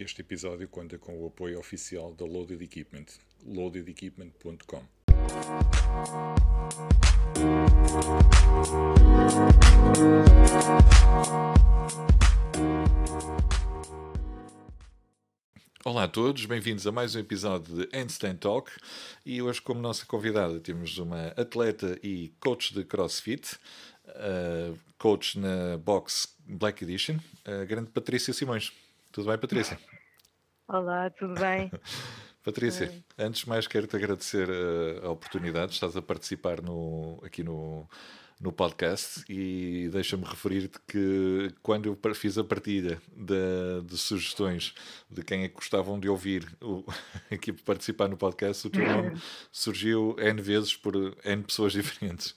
Este episódio conta com o apoio oficial da Loaded Equipment, loadedequipment.com. Olá a todos, bem-vindos a mais um episódio de Handstand Talk e hoje como nossa convidada temos uma atleta e coach de CrossFit, uh, coach na Box Black Edition, a grande Patrícia Simões. Tudo bem, Patrícia? Olá, tudo bem? Patrícia, antes de mais quero-te agradecer a, a oportunidade, estás a participar no, aqui no, no podcast e deixa-me referir-te que quando eu fiz a partilha de, de, sugestões de quem é que gostavam de ouvir o, aqui participar no podcast, o teu nome surgiu N vezes por N pessoas diferentes.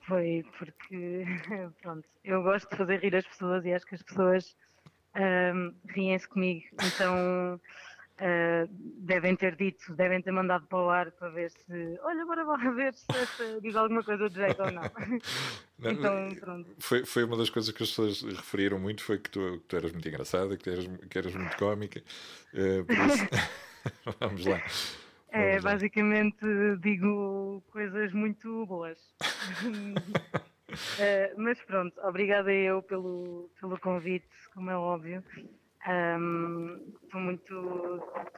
Foi porque, pronto, eu gosto de fazer rir as pessoas e acho que as pessoas um, riem-se comigo, então uh, devem ter dito, devem ter mandado para o ar para ver se, olha, agora vou ver se essa diz alguma coisa do jeito ou não. não então, pronto. Foi, foi uma das coisas que as pessoas referiram muito, foi que tu, que tu eras muito engraçada, que, eras, que eras muito cómica, uh, por isso, vamos lá. É, basicamente digo coisas muito boas. Uh, mas pronto, obrigada eu pelo, pelo convite, como é óbvio. Estou um, muito,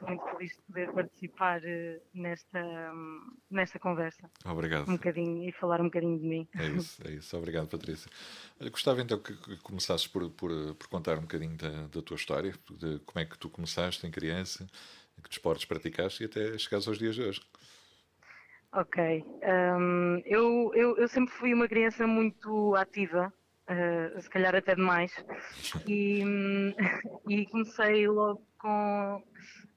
muito feliz de poder participar uh, nesta, nesta conversa. Obrigado. Um bocadinho e falar um bocadinho de mim. É isso, é isso. Obrigado, Patrícia. Gostava então que, que começasses por, por, por, contar um bocadinho da, da tua história, de como é que tu começaste em criança, que desportos praticaste e até chegares aos dias de hoje. Ok. Um, eu, eu, eu, sempre fui uma criança muito ativa, uh, se calhar até demais, e, e comecei logo com.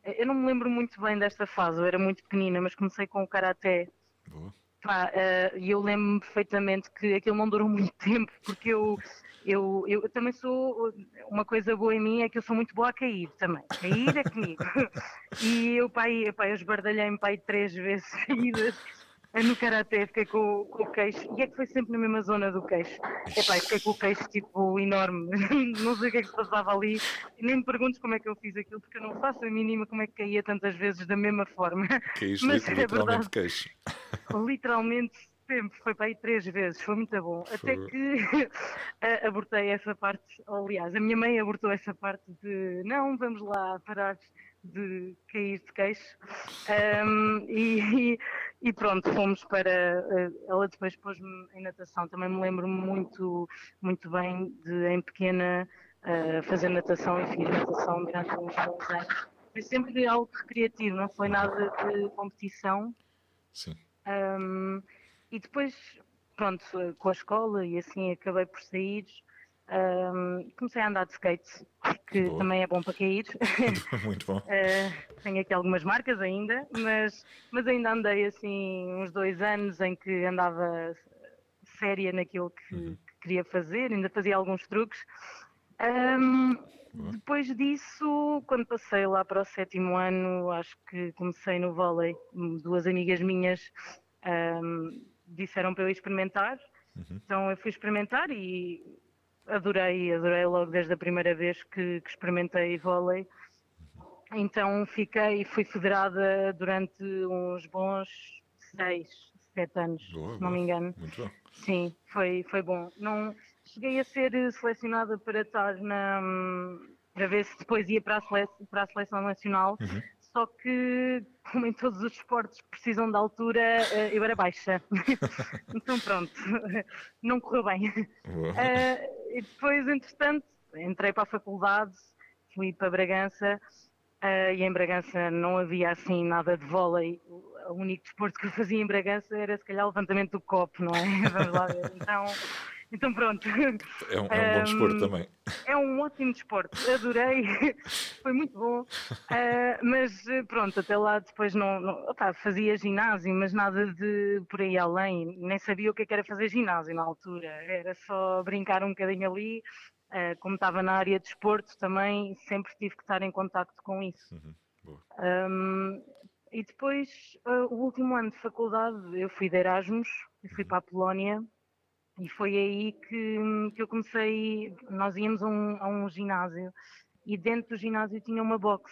Eu não me lembro muito bem desta fase, eu era muito pequenina, mas comecei com o karaté. Boa. uh, e eu lembro-me perfeitamente que aquilo não durou muito tempo, porque eu eu, eu, também sou, uma coisa boa em mim é que eu sou muito boa a cair também. Cair é comigo. e eu, pai, pai, eu esbardalhei-me pai três vezes seguidas no Karaté, fiquei com, com, o queixo, e é que foi sempre na mesma zona do queixo. Epá, fiquei com o queixo tipo enorme, não sei o que é que se passava ali, nem me perguntes como é que eu fiz aquilo, porque eu não faço a mínima como é que caía tantas vezes da mesma forma. Caíste Mas, literalmente é verdade, queixo. Literalmente sempre, foi para aí três vezes, foi muito bom. Foi. Até que abortei essa parte, aliás, a minha mãe abortou essa parte de não, vamos lá parar de cair de queixo. Um, e, e, pronto, fomos para. Eh, ela depois pôs-me em natação. Também me lembro muito, muito bem de, em pequena, uh, fazer natação e fiz natação durante uns bons anos. Foi sempre algo recreativo, não foi nada de competição. Sim. Um, e depois, pronto, com a escola e assim acabei por sair. Um, comecei a andar de skate, que Boa. também é bom para cair. Muito bom. uh, tenho aqui algumas marcas ainda, mas, mas ainda andei assim uns dois anos em que andava séria naquilo que, uhum. que queria fazer, ainda fazia alguns truques. Um, depois disso, quando passei lá para o sétimo ano, acho que comecei no vôlei. Duas amigas minhas um, disseram para eu experimentar. Uhum. Então eu fui experimentar e adorei, adorei logo desde a primeira vez que, que experimentei vôlei. Então fiquei, fui federada durante uns bons seis, sete anos, boa, se não me engano. Muito bom. Sim, foi, foi bom. Não, cheguei a ser selecionada para estar na para ver se depois ia para a seleção, para a seleção nacional, uhum só que, como em todos os esportes precisam de altura, eh, eu era baixa. então pronto, não correu bem. Uh, e depois, entretanto, entrei para a faculdade, fui para Bragança, uh, e em Bragança não havia assim nada de vôlei. O único desporto que eu fazia em Bragança era se calhar o levantamento do copo, não é? Vamos lá ver. Então então pronto. É um, é um bom desporto também. É um ótimo desporto, adorei, foi muito bom. Uh, mas pronto, até lá depois não, não opa, fazia ginásio, mas nada de por aí além, nem sabia o que, é era fazer ginásio na altura, era só brincar um bocadinho ali. Uh, como estava na área de desporto também, sempre tive que estar em contacto com isso. Uhum. Um, e depois, uh, o último ano de faculdade, eu fui de Erasmus, eu fui uhum. para a Polónia e foi aí que, que eu comecei. Nós íamos a um, a um ginásio e dentro do ginásio tinha uma box.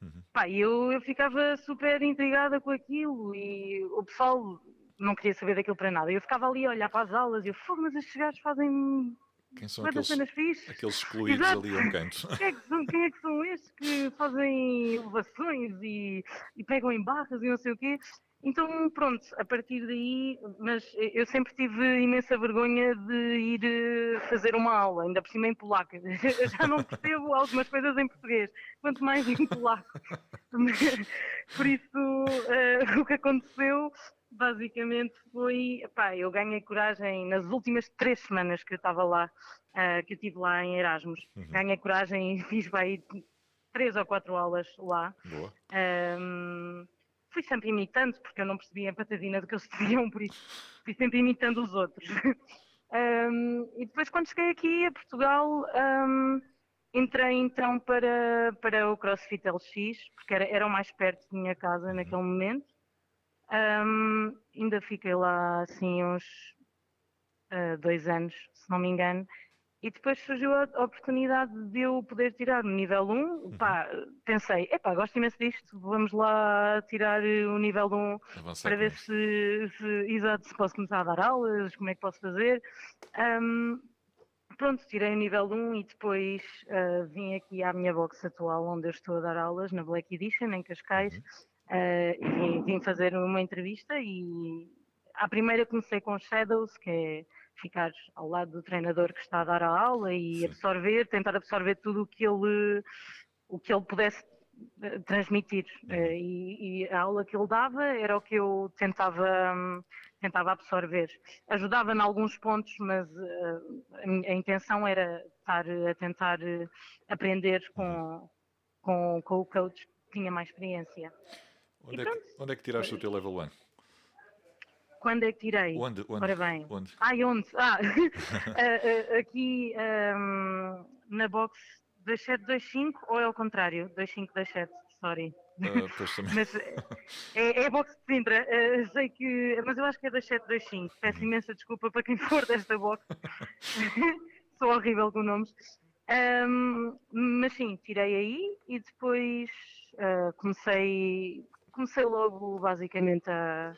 Uhum. Pá, eu, eu ficava super intrigada com aquilo e o pessoal não queria saber daquilo para nada. Eu ficava ali a olhar para as aulas e eu, fogo, mas estes gajos fazem quem são aqueles, aqueles excluídos Exato. ali a um canto? Quem é, que são, quem é que são estes que fazem elevações e, e pegam em barras e não sei o quê? Então, pronto, a partir daí, mas eu sempre tive imensa vergonha de ir eh, fazer uma aula, ainda por cima em polaco. Eu já não percebo algumas coisas em português, quanto mais em polaco. Por isso, uh, o que aconteceu basicamente foi, pá, eu ganhei coragem nas últimas três semanas que eu estava lá, uh, que eu estive lá em Erasmus. Uhum. Ganhei coragem e fiz bem três ou quatro aulas lá. Boa. Um, fui sempre imitando, porque eu não percebia a patadina do que eles diziam, por isso fui sempre imitando os outros. um, e depois quando cheguei aqui a Portugal, um, entrei então para, para o CrossFit LX, porque era, era o mais perto da minha casa uhum. naquele momento. Um, ainda fiquei lá assim uns uh, dois anos, se não me engano, e depois surgiu a oportunidade de eu poder tirar o nível 1. Uhum. Pá, pensei, epá, gosto imenso disto, vamos lá tirar o nível 1 Avançar para ver se, se, exato, se posso começar a dar aulas, como é que posso fazer. Um, pronto, tirei o nível 1 e depois uh, vim aqui à minha box atual, onde eu estou a dar aulas, na Black Edition, em Cascais, uhum. uh, e vim fazer uma entrevista e à primeira comecei com Shadows, que é ficar ao lado do treinador que está a dar a aula e absorver, tentar absorver tudo o que ele, o que ele pudesse eh, transmitir. Uhum. Eh, e, e, a aula que ele dava era o que eu tentava, tentava absorver. Ajudava em alguns pontos, mas uh, a, a, intenção era estar a tentar aprender com, uhum. com, com o coach que tinha mais experiência. Onde, é que, onde é que tiraste o teu level 1? Quando é que tirei? Onde? onde Ora bem. Onde? Ai, onde? Ah, aqui um, na box 2725 ou é o contrário? 2527, sorry. Uh, mas é, é a box de Sintra, uh, sei que, mas eu acho que é 2725. Peço uhum. imensa desculpa para quem for desta box. Sou horrível com nomes. Um, mas sim, tirei aí e depois uh, comecei, comecei logo basicamente a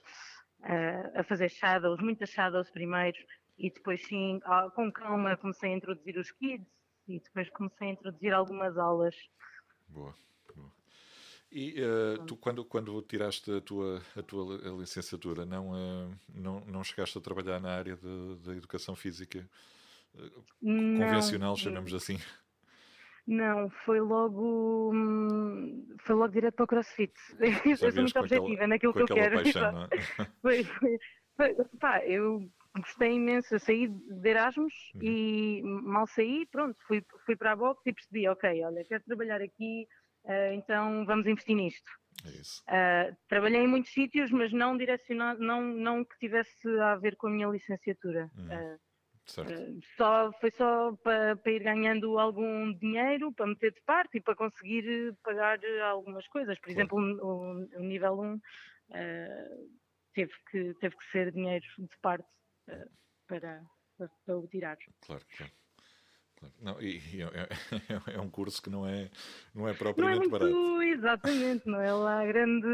a fazer shadows, muitas shadows primeiro, e depois sim, com calma, comecei a introduzir os kids e depois comecei a introduzir algumas aulas. Boa, boa. E uh, tu, quando, quando tiraste a tua, a tua licenciatura, não, uh, não, não chegaste a trabalhar na área da educação física uh, convencional, chamemos assim? Não, foi logo hum, foi logo direto para o CrossFit. Eu sou muito objetiva aquela, naquilo que eu quero. Paixão, é? foi, foi, foi, pá, eu gostei imenso, eu saí de Erasmus uhum. e mal saí, pronto, fui, fui para a box e percebi, ok, olha, quero trabalhar aqui, uh, então vamos investir nisto. É uh, trabalhei em muitos sítios, mas não direcionado, não, não que tivesse a ver com a minha licenciatura. Uhum. Uh, Uh, só, foi só para, para, ir ganhando algum dinheiro, para meter de parte e para conseguir eh, pagar algumas coisas. Por claro. exemplo, o, o, nível 1 uh, teve, que, teve que ser dinheiro de parte uh, para, para, para o tirar. Claro, claro. Não, e, e é, é, é, um curso que não é, não é propriamente não é muito, barato. Exatamente, não é lá grande.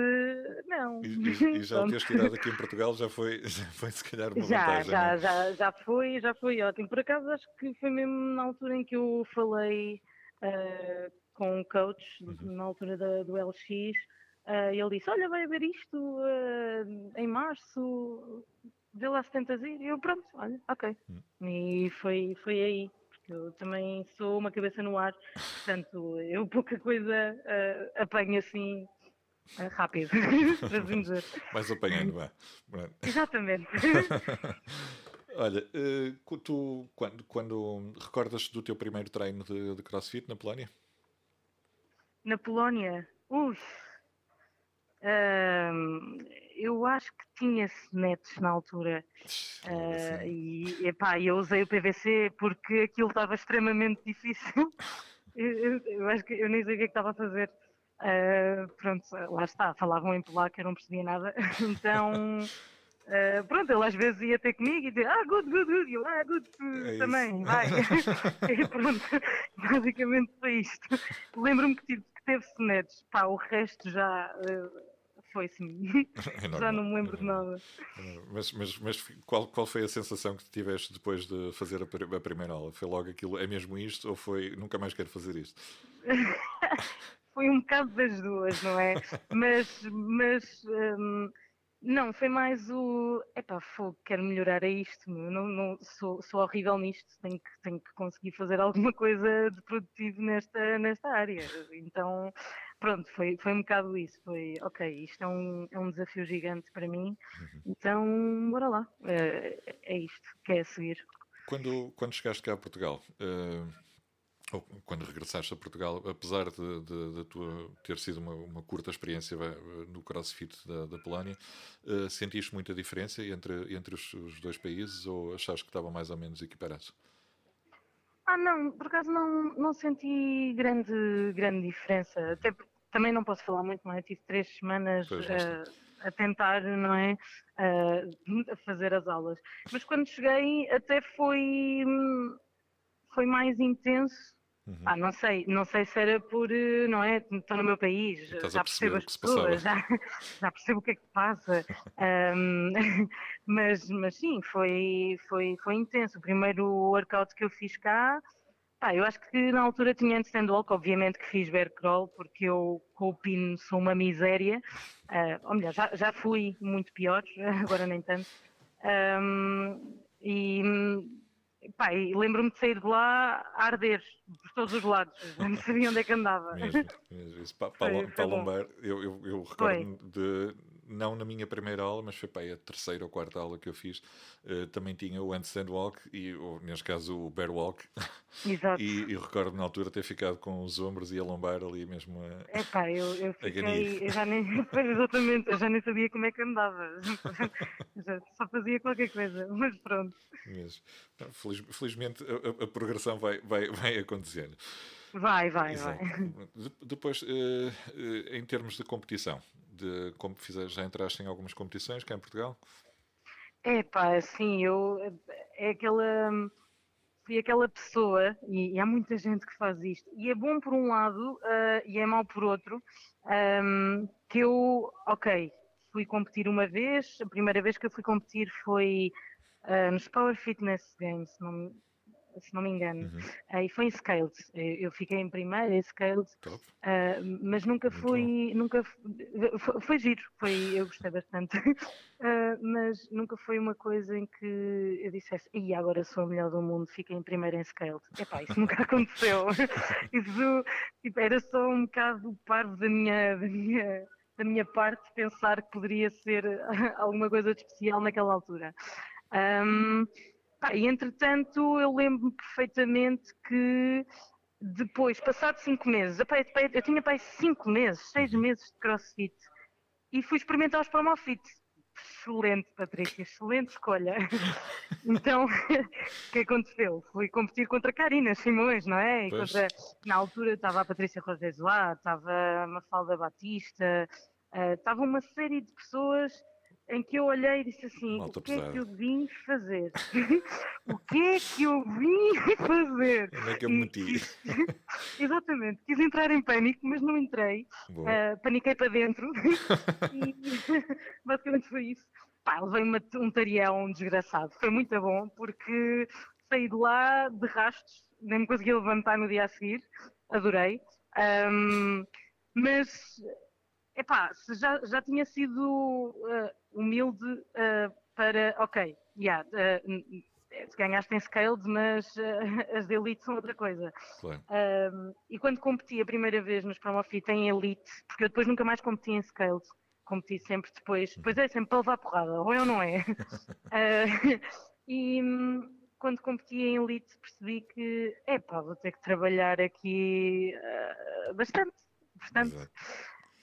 Não. E, e, e já o teres tirado aqui em Portugal já foi, já foi se calhar uma já, vantagem. Já, é? já, já foi, já foi ótimo. Por acaso acho que foi mesmo na altura em que eu falei uh, com um coach, uhum. na altura da, do LX, uh, eh, ele disse: Olha, vai haver isto uh, em março, vê lá se tentas ir. E eu, pronto, olha, ok. Uhum. E foi, foi aí. Eu também sou uma cabeça no ar, portanto, eu pouca coisa uh, apanho assim uh, rápido, para dizer. Vais apanhando, vá. Exatamente. Olha, uh, tu quando, quando recordas do teu primeiro treino de, de crossfit na Polónia? Na Polónia? Uf, Uh, eu acho que tinha netos na altura uh, e epá, eu usei o PVC porque aquilo estava extremamente difícil. eu, eu, acho que eu nem sei o que é que estava a fazer. Uh, pronto, lá está, falavam em polaco, eu não percebia nada. então Uh, pronto, ele às vezes ia ter comigo e dizia, ah, good, good, good, e eu, ah, good, é também, vai. e pronto, basicamente foi isto. Lembro-me que, tive, que teve sonetos, pá, o resto já uh, foi-se-me. É já não me lembro de nada. Mas, mas, mas qual, qual foi a sensação que tiveste depois de fazer a, a primeira aula? Foi logo aquilo, é mesmo isto, ou foi, nunca mais quero fazer isto? foi um bocado das duas, não é? mas, mas um, não, foi mais o. Epá, fogo, quero melhorar a isto. Não, não, sou, sou horrível nisto, tenho que, tenho que conseguir fazer alguma coisa de produtivo nesta, nesta área. Então, pronto, foi, foi um bocado isso. Foi, ok, isto é um, é um desafio gigante para mim, uhum. então, bora lá. É, é isto que é a seguir. Quando, quando chegaste cá a Portugal. Uh ou quando regressaste a Portugal, apesar de, de, de tua ter sido uma, uma, curta experiência no CrossFit da, da Polónia, uh, sentiste muita diferença entre, entre os, os, dois países ou achaste que estavam mais ou menos equiparados? Ah, não, por acaso não, não senti grande, grande diferença. Até também não posso falar muito, não é? Tive três semanas uh, a tentar, não é? Uh, a fazer as aulas. Mas quando cheguei, até foi, hum, foi mais intenso Uhum. Ah, não sei, não sei se era por, eh, não é? Estou no meu país, já percebo as pessoas, já, já, percebo o que é que passa. um, mas, mas sim, foi, foi, foi intenso. O primeiro workout que eu fiz cá, pá, eu acho que na altura tinha handstand walk, obviamente que fiz bear crawl, porque eu com o pino sou uma miséria. Uh, ou melhor, já, já fui muito pior, agora nem tanto. Um, e Pá, e lembro-me de sair de lá a arder por todos os lados, não sabia onde é que andava. Mesmo, mesmo. Isso, para, para, para lombar, eu, eu, eu recordo de não na minha primeira aula, mas foi para a terceira ou quarta aula que eu fiz, uh, também tinha o handstand walk e, ou, neste caso, o bear walk. Exato. e, e recordo na altura ter ficado com os ombros e a lombar ali mesmo a. É pá, eu, eu fiquei, eu já nem, exatamente, eu já nem sabia como é que andava, já, só fazia qualquer coisa, mas pronto. Feliz, felizmente a, a, progressão vai, vai, vai acontecendo. Vai, vai, Exato. vai. Depois, uh, uh, em termos de competição, de como fizeres, já entraste em algumas competições cá em Portugal? É pá, sim, eu é aquela fui aquela pessoa, e, e, há muita gente que faz isto, e é bom por um lado uh, e é mau por outro, um, que eu, ok, fui competir uma vez, a primeira vez que eu fui competir foi uh, nos Power Fitness Games, não, se não me engano. Uhum. Uh, e foi em Scaled. Eu fiquei em primeiro em Scaled, uh, mas nunca fui, nunca foi, foi, giro, foi, eu gostei bastante. uh, mas nunca foi uma coisa em que eu dissesse, e agora sou a melhor do mundo, fiquei em primeiro em Scaled. Epá, isso nunca aconteceu. isso tipo, era só um bocado parvo da minha, da minha da minha parte pensar que poderia ser alguma coisa de especial naquela altura. Um, E entretanto, eu lembro-me perfeitamente que depois, passado cinco meses, eu tinha pai cinco meses, seis uhum. meses de crossfit e fui experimentar os Promofit. Excelente, Patrícia, excelente escolha. então, o que aconteceu? Fui competir contra Karina Simões, não é? Contra, na altura estava a Patrícia lá, estava a Mafalda Batista, uh, estava uma série de pessoas em que eu olhei e disse assim: Malta o que pesada. é que eu vim fazer? o que é que eu vim fazer? Onde é que eu me meti? Exatamente, quis entrar em pânico, mas não entrei. Uh, paniquei para dentro e basicamente foi isso. Pá, levei um tarião desgraçado. Foi muito bom porque saí de lá de rastos, nem me consegui levantar no dia a seguir. Adorei. Um, mas epá, já, já tinha sido uh, humilde uh, para, ok, yeah, uh, ganhaste em scaled, mas uh, as de elite são outra coisa. Claro. e quando competi a primeira vez nos Promofit em elite, porque eu depois nunca mais competi em scaled, competi sempre depois, depois é sempre para levar porrada, ou eu não é. e um, quando competi em elite percebi que, epá, vou ter que trabalhar aqui bastante, bastante. Exato.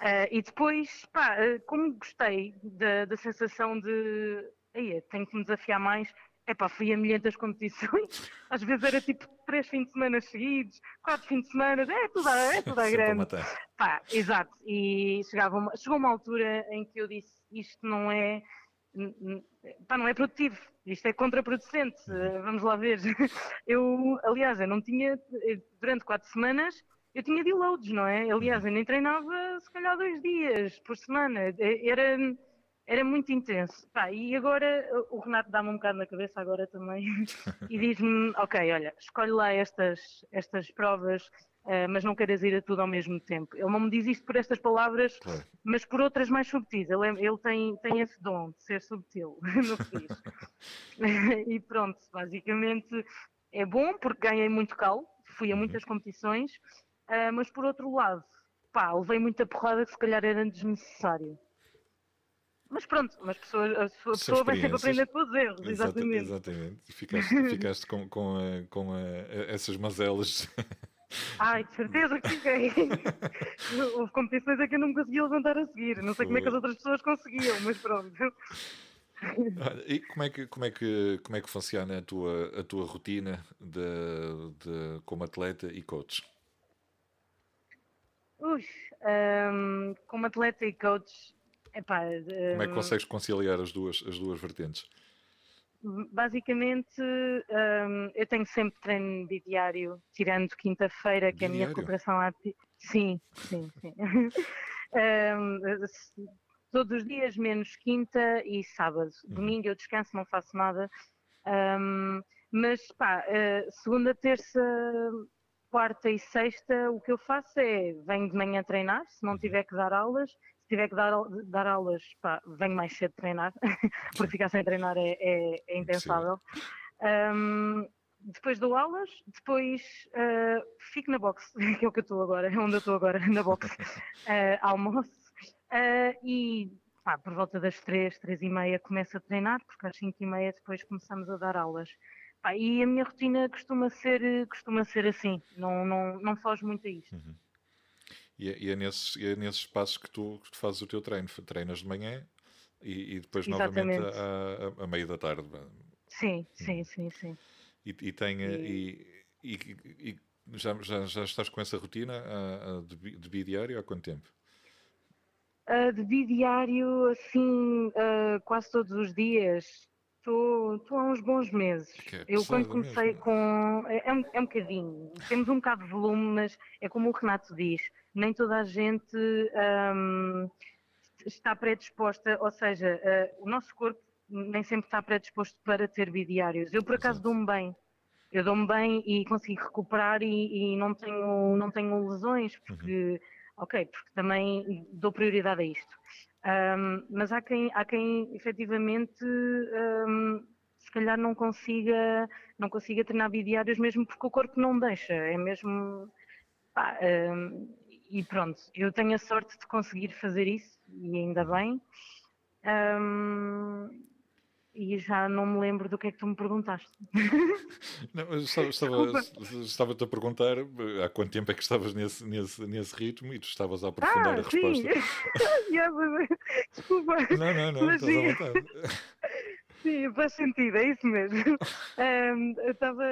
Uh, e depois, pá, uh, como gostei da, da sensação de aí, tenho que me desafiar mais, é pá, fui a milhentas competições, às vezes era tipo três fins de semana seguidos, quatro fins de semana, é tudo, é tudo a grande. Pá, exato, e chegava uma, chegou uma altura em que eu disse, isto não é, pá, não é produtivo, isto é contraproducente, uhum. vamos lá ver. Eu, aliás, eu não tinha, durante quatro semanas, eu tinha deloads, não é? Aliás, eu nem treinava se calhar dois dias por semana, era, era muito intenso. Pá, e agora o Renato dá-me um bocado na cabeça agora também e diz-me, ok, olha, escolhe lá estas, estas provas Uh, mas não queres ir a tudo ao mesmo tempo. Ele não me diz isto por estas palavras, claro. mas por outras mais subtis. Ele, é, ele tem, tem esse dom de ser subtil no que diz. e pronto, basicamente é bom porque ganhei muito cal, fui a uhum. muitas competições, uh, mas por outro lado, pá, levei muita porrada que se calhar era desnecessário. Mas pronto, mas pessoas, a pessoa vai sempre aprender com os erros, exatamente. Exatamente, ficaste, ficaste com, com, a, com a, essas mazelas Ai, de certeza que fiquei. Houve competições a que eu não me conseguia levantar a seguir. Não sei como é que as outras pessoas conseguiam, mas pronto. E como é que, como é que, como é que funciona a tua, a tua rotina de, de, como atleta e coach? Ui, um, como atleta e coach, epá, um, como é que consegues conciliar as duas, as duas vertentes? basicamente um, eu tenho sempre treino diário, tirando quinta-feira, que é a minha recuperação ativa. Sim, sim, sim. todos os dias, menos quinta e sábado. Uhum. Domingo eu descanso, não faço nada. Um, mas pá, uh, segunda, terça, quarta e sexta, o que eu faço é venho de manhã treinar, se não uhum. tiver que dar aulas, se tiver que dar, dar aulas, pá, venho mais cedo treinar, porque ficar sem treinar é, é, é impensável. Um, depois dou aulas, depois uh, fico na boxe, que é o que eu estou agora, é onde eu estou agora, na boxe, uh, almoço, uh, e pá, por volta das três, três e meia começo a treinar, porque às cinco e meia depois começamos a dar aulas. Pá, e a minha rotina costuma ser, costuma ser assim, não, não, não foge muito a isto. Uhum. E é, e é, nesses, é nesses passos que tu, que tu fazes o teu treino. Treinas de manhã e, e depois Exatamente. novamente à, à, meia da tarde. Sim, sim, sim, sim. E, e, tem, e... e, já, já, já estás com essa rotina uh, de, de bidiário há quanto tempo? Uh, de bidiário, assim, uh, quase todos os dias. Estou há uns bons meses. É eu quando comecei mesmo. com. É, é, um, é um bocadinho. Temos um bocado de volume, mas é como o Renato diz nem toda a gente um, está predisposta, ou seja, uh, o nosso corpo nem sempre está predisposto para ter bidiários. Eu, por acaso, dou-me bem. Eu dou-me bem e consigo recuperar e, e, não, tenho, não tenho lesões, porque, uhum. ok, porque também dou prioridade a isto. Um, mas há quem, há quem efetivamente um, se calhar não consiga, não consiga treinar bidiários mesmo porque o corpo não deixa, é mesmo pá, um, e pronto, eu tenho a sorte de conseguir fazer isso, e ainda bem. Um, e já não me lembro do que é que tu me perguntaste. Não, estava, estava, estava-te a perguntar eh, há quanto tempo é que estavas nesse, nesse, nesse ritmo e tu estavas a aprofundar ah, a resposta. Desculpa. Não, não, não, Mas, estás à vontade. Sim, faz sentido, é isso mesmo. Um, estava,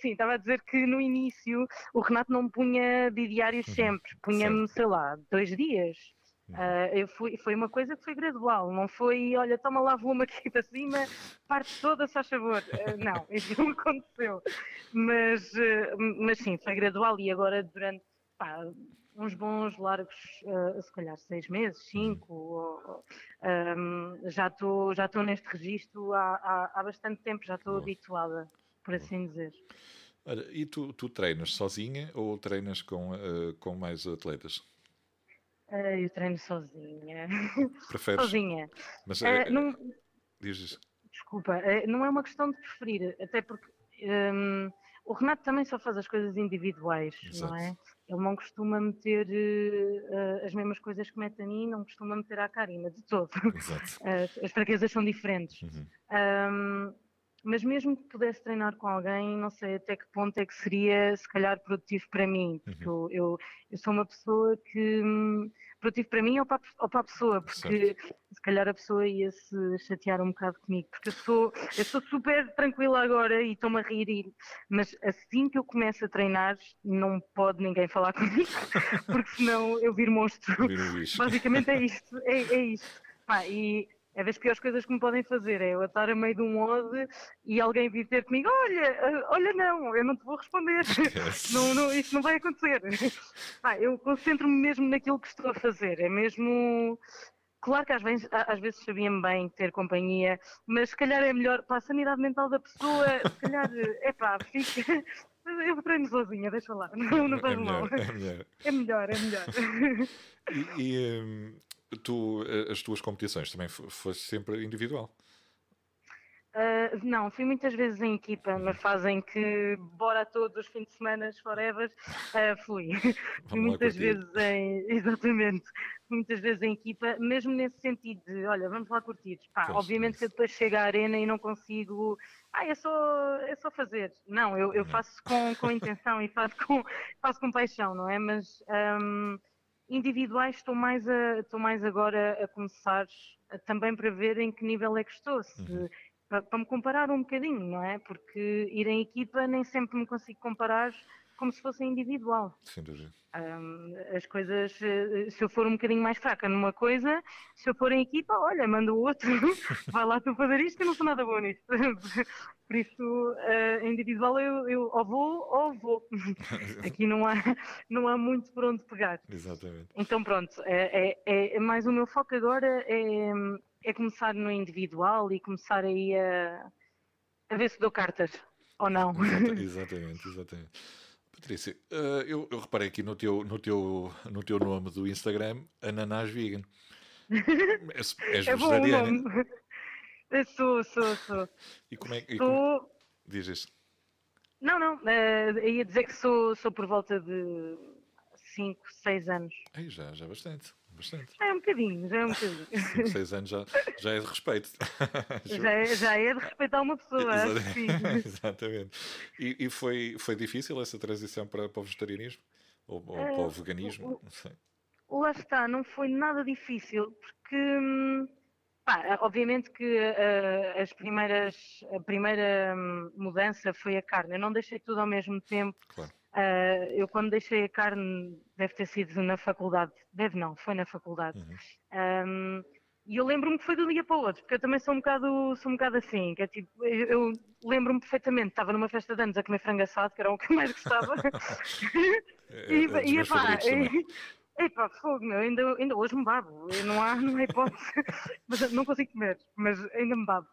sim, estava a dizer que no início o Renato não me punha de diários uhum. sempre, punha-me, sei lá, dois dias. Uh, eu fui, foi uma coisa que foi gradual, não foi, olha, toma lá volume aqui para cima, parte toda, se faz favor. Uh, não, isso não aconteceu. Mas, uh, mas sim, foi gradual e agora durante pá, uns bons largos, uh, se calhar seis meses, cinco, ou, um, já estou já neste registro há, há, há, bastante tempo, já estou habituada, por assim dizer. E tu, tu treinas sozinha ou treinas com, com mais atletas? Eu treino sozinha. Preferes? sozinha. Mas é, não... Dizes. Desculpa, não é uma questão de preferir, até porque um, o Renato também só faz as coisas individuais, Exato. não é? Ele não costuma meter uh, as mesmas coisas que mete a mim, não costuma meter à Karina, de todo. As, as, fraquezas são diferentes. Uhum. Um, mas mesmo que pudesse treinar com alguém, não sei até que ponto é que seria, se calhar, produtivo para mim. Porque uhum. eu, eu, sou uma pessoa que. Hum, produtivo para mim ou para, ou para a pessoa, porque certo. se calhar a pessoa ia se chatear um bocado comigo, porque eu sou, eu sou super tranquila agora e estou-me a rir, e, mas assim que eu começo a treinar, não pode ninguém falar comigo, porque senão eu viro monstro. Basicamente é isto, é, é isto. E é das piores coisas que me podem fazer, é eu estar a meio de um ode e alguém vir ter comigo, olha, eh, olha não, eu não te vou responder, não, não, isso não vai acontecer. Ah, eu concentro-me mesmo naquilo que estou a fazer, é mesmo... Claro que às vezes, às vezes sabia-me bem ter companhia, mas se calhar é melhor para a sanidade mental da pessoa, se calhar, é pá, fica... Eu treino sozinha, deixa lá, não, não faz é melhor, mal. É melhor, é melhor. É melhor. E, e hum, tu, eh, as tuas competições também foste sempre individual? Uh, não, fui muitas vezes em equipa, na fase em que, bora todos os fins de semana, forever, uh, fui. fui muitas vezes em, exatamente, muitas vezes em equipa, mesmo nesse sentido de, olha, vamos lá curtir. Pá, obviamente que depois chego à arena e não consigo, ah, é só, é só fazer. Não, eu, eu faço com, com intenção e faço com, faço com paixão, não é? Mas um, individuais estou mais, a, estou mais agora a começar a, também para ver em que nível é que estou. Se, uhum para, para me comparar um bocadinho, não é? Porque ir em equipa nem sempre me consigo comparar como se fosse individual. Sem dúvida. Um, as coisas, eh, se eu for um bocadinho mais fraca numa coisa, se eu for em equipa, olha, manda o outro, vai lá tu fazer isto eu não sou nada boa nisto. Por isso, uh, individual eu, eu ou vou ou vou. Aqui não há, não há muito por onde pegar. Exatamente. Então pronto, é, é, é mais o meu foco agora é é começar no individual e começar aí a, a ver se dou cartas ou não. Exatamente, exatamente. Patrícia, uh, eu, eu, reparei aqui no teu, no, teu, no teu nome do Instagram, Ananás Vegan. És, és é vegetariana? Sou, sou, sou. E como é que. Sou... Como... Dizes? Não, não. Uh, ia dizer que sou, sou por volta de 5, 6 anos. Aí já, já bastante. Bastante. Já é um bocadinho, já é um bocadinho. 5, 6 anos já, já é de respeito. já, é, já é de respeitar uma pessoa, Exatamente. Exatamente. E, e, foi, foi difícil essa transição para, para o vegetarianismo? Ou, ou para o eh, veganismo? Não sei. Lá está, não foi nada difícil, porque. Hum, pá, obviamente que uh, as primeiras, a primeira hum, mudança foi a carne. Eu não deixei tudo ao mesmo tempo. Claro Uh, eu quando deixei a carne, deve ter sido na faculdade, deve não, foi na faculdade. Uhum. Um, e eu lembro-me que foi de um dia para o outro, porque eu também sou um bocado, sou um bocado assim, que é tipo, eu, eu lembro-me perfeitamente, estava numa festa de anos a comer frango assado, que era o que eu mais gostava. é, e, é e epá, Epá, fogo, meu, ainda, ainda hoje me babo, não há, não há hipótese, mas não consigo comer, mas ainda me babo.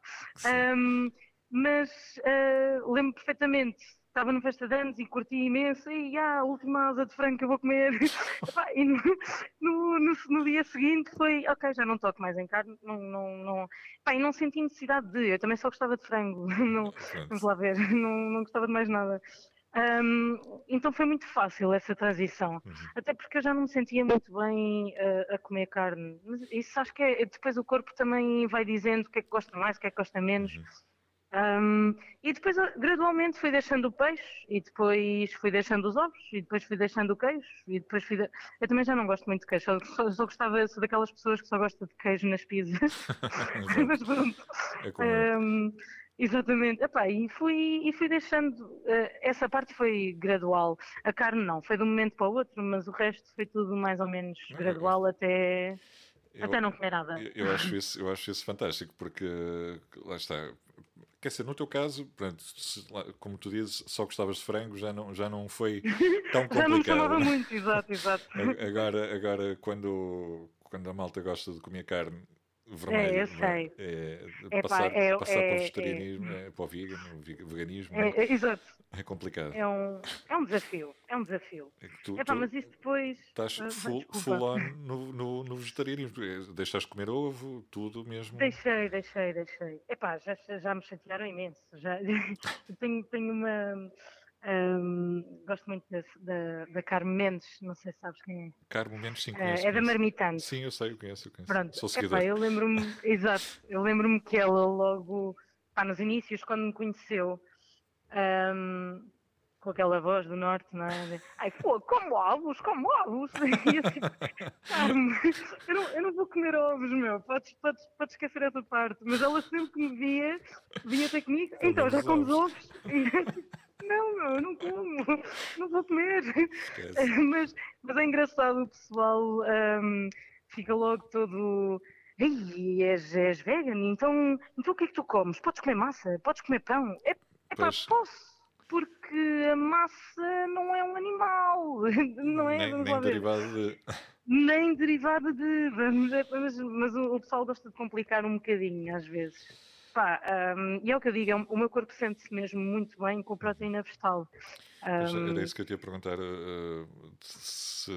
Um, mas uh, lembro perfeitamente estava no festa de anos e curti imenso, e ah, a última asa de frango que eu vou comer. e no, no, no, no, dia seguinte foi, ok, já não toco mais em carne, não, não, não, pá, e não senti necessidade de, eu também só gostava de frango, não, vamos lá ver, não, não gostava de mais nada. Um, então foi muito fácil essa transição, uhum. até porque eu já não me sentia muito bem uh, a comer carne. Mas isso acho que é, depois o corpo também vai dizendo o que é que gosta mais, o que é que gosta menos. Uhum. Um, e depois gradualmente fui deixando o peixe e depois fui deixando os ovos e depois fui deixando o queijo e depois fui de... eu também já não gosto muito de queijo só, só, só gostava sou daquelas pessoas que só gostam de queijo nas pizzas. Mas pronto. É um, exatamente. Epá, e fui e fui deixando uh, essa parte foi gradual. A carne não foi de um momento para o outro mas o resto foi tudo mais ou menos gradual até eu, até não comer nada. eu, eu acho isso eu acho isso fantástico porque lá está Quer dizer, no teu caso, pronto, se, como tu dizes, só gostavas de frango, já não, já não foi tão complicado. já não chamava muito, exato, exato. Agora, agora quando, quando a malta gosta de comer carne, vermelho. É, eu sei. É, é, passar, é, passar é, para o vegetarianismo, é, para o vegan, veganismo. É, exato. É complicado. É um, é um desafio. É um desafio. É que tu, Epá, tu mas isso depois. Estás uh, full, full on no, no, no, vegetarianismo. Deixaste comer ovo, tudo mesmo. Deixei, deixei, deixei. Epá, já, já me chatearam imenso. Já, tenho, tenho uma um, gosto muito da, da, da Carmo Mendes, não sei se sabes quem é. Carmo Mendes, sim, conheço, uh, É da Marmitante. Sim, eu sei, eu conheço, eu conheço. Pronto, Sou seguidor. Epá, eu lembro-me, exato, eu lembro-me que ela logo, pá, nos inícios, quando me conheceu, um, com aquela voz do norte, não é? Ai, pô, como ovos, como ovos. E assim, Carmo, eu não, eu não vou comer ovos, meu, podes, podes, podes esquecer essa parte. Mas ela sempre que me via, vinha até comigo, então, já comes ovos? Não, meu, eu não como, não vou comer. Mas, mas é engraçado, o pessoal um, fica logo todo Ei, és, és vegan, então, então o que é que tu comes? Podes comer massa? Podes comer pão? É, é pá, posso, porque a massa não é um animal, não é? Nem, nem derivado de... Nem derivado de... Mas, mas o, o pessoal gosta de complicar um bocadinho, às vezes. Pá, um, e é o que eu digo, é o meu corpo sente-se mesmo muito bem com proteína vegetal. Um, era isso que eu te ia perguntar. Uh, se,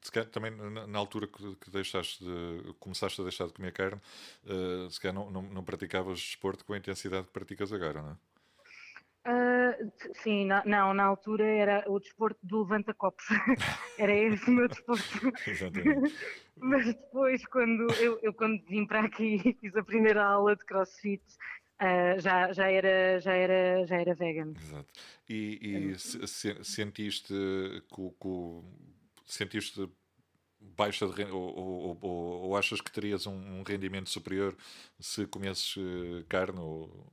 se também na, na altura que, que, deixaste de, começaste a deixar de comer carne, uh, se calhar não, não, não praticavas desporto com a intensidade que praticas agora, não é? Uh, sim, na, não, na altura era o desporto do levanta-copos. era esse o meu desporto. Exatamente. Mas depois, quando eu, eu quando vim para aqui fiz a primeira aula de crossfit, uh, já, já, era, já, era, já era vegan. Exato. E, e se, sentiste que, que, sentiste baixa de, ou, ou, ou, ou, achas que terias um, um rendimento superior se comesses eh, carne? Ou...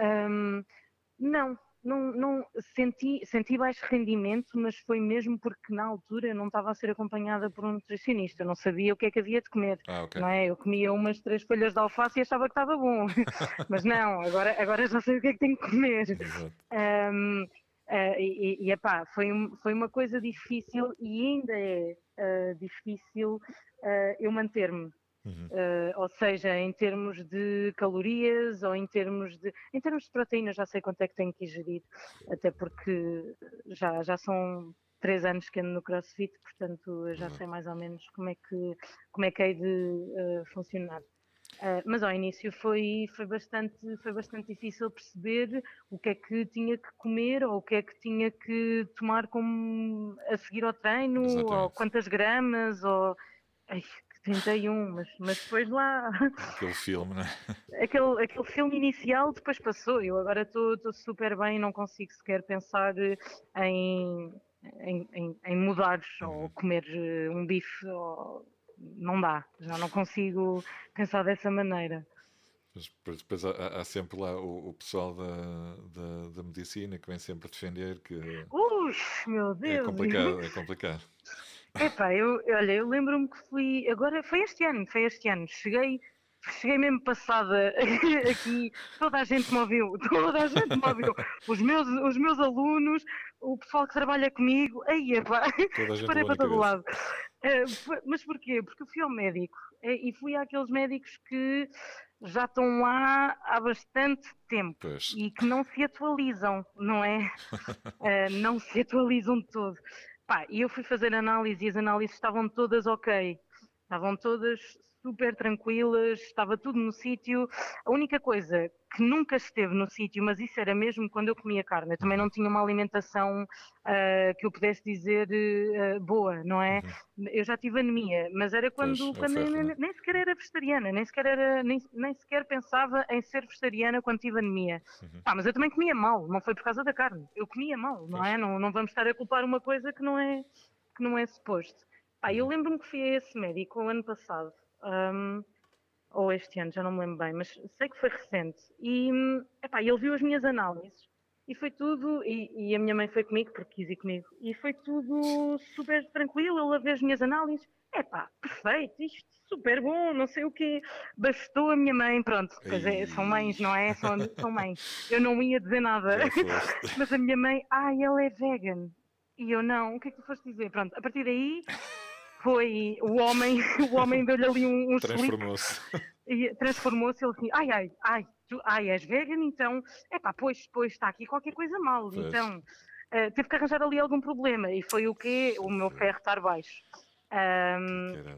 Um, não, não, não senti, senti baixo rendimento, mas foi mesmo porque na altura eu não estava a ser acompanhada por um nutricionista, eu não sabia o que é que havia de comer. Ah, okay. não é? Eu comia umas três folhas de alface e achava que estava bom, mas não, agora, agora já sei o que é que tenho que comer. Um, uh, eh, e, e epá, foi, foi uma coisa difícil e ainda é uh, difícil uh, eu manter-me Uhum. Uh, ou seja, em termos de calorias ou em termos de em termos de proteínas já sei quanto é que tenho que ingerir, até porque já, já são três anos que ando no CrossFit, portanto já uhum. sei mais ou menos como é que como é que hei de uh, funcionar. Uh, mas ao início foi, foi, bastante, foi bastante difícil perceber o que é que tinha que comer ou o que é que tinha que tomar como a seguir ao treino, Exatamente. ou quantas gramas, ou Ai, 31, mas, mas depois lá. Aquele filme, né? Aquele, aquele filme inicial depois passou. Eu agora estou super bem, não consigo sequer pensar em, em, em, em mudar ou uhum. comer eh, um bife. Ou... Não dá, já não consigo pensar dessa maneira. Mas depois há, há, sempre lá o, o pessoal da, da, da, medicina que vem sempre defender que. Ux, meu é Deus! É complicado, é complicado. Epá, eu, olha, eu lembro-me que fui, agora foi este ano, foi este ano, cheguei, cheguei mesmo passada aqui, toda a gente me ouviu, toda a gente me ouviu, os meus, os meus alunos, o pessoal que trabalha comigo, aí epá, parei para todo lado. Uh, mas porquê? Porque eu fui ao médico uh, e fui àqueles médicos que já estão lá há bastante tempo pois. e que não se atualizam, não é? Uh, não se atualizam de todo. Pá, e eu fui fazer análise e as análises estavam todas ok. Estavam todas super tranquilas, estava tudo no sítio. A única coisa que nunca esteve no sítio, mas isso era mesmo quando eu comia carne. Eu também não tinha uma alimentação uh, que eu pudesse dizer uh, boa, não é? Uhum. Eu já tive anemia, mas era quando, pois, quando ferro, nem, nem, sequer era vegetariana, nem sequer, era, nem, nem sequer pensava em ser vegetariana quando tive anemia. Uhum. Pá, mas eu também comia mal, não foi por causa da carne. Eu comia mal, não pois. é? Não, não vamos estar a culpar uma coisa que não é, que não é suposto. Pá, eu uhum. lembro-me que fui a esse médico o ano passado um, ou este ano, já não me lembro bem, mas sei que foi recente. E epá, ele viu as minhas análises e foi tudo, e, e, a minha mãe foi comigo, porque quis ir comigo, e foi tudo super tranquilo, ele a ver as minhas análises, epá, perfeito, isto super bom, não sei o quê, bastou a minha mãe, pronto, pois é, são mães, não é? São, são mães. Eu não ia dizer nada, mas a minha mãe, ah, ela é vegan. E eu não, o que é que tu foste dizer? Pronto, a partir daí foi o homem, o homem deu-lhe ali um, um Transformou-se. Transformou-se, ele assim, ai, ai, ai, tu, ai, és vegan, então, é pá, pois, pois, está aqui qualquer coisa mal, pois. então, uh, teve que arranjar ali algum problema, e foi o quê? O meu ferro estar baixo. Um,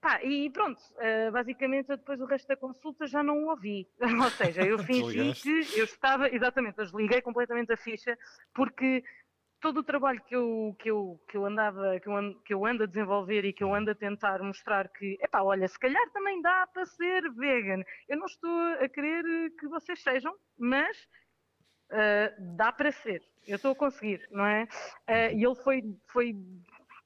pá, e pronto, uh, basicamente eu depois o resto da consulta já não o ouvi. Ou seja, eu fingi que eu estava, exatamente, eu desliguei completamente a ficha, porque todo o trabalho que eu, que eu, que eu andava, que eu, ando, que eu ando a desenvolver e que eu ando a tentar mostrar que, epá, olha, se calhar também dá para ser vegan. Eu não estou a querer que vocês sejam, mas uh, dá para ser. Eu estou a conseguir, não é? Uh, e ele foi, foi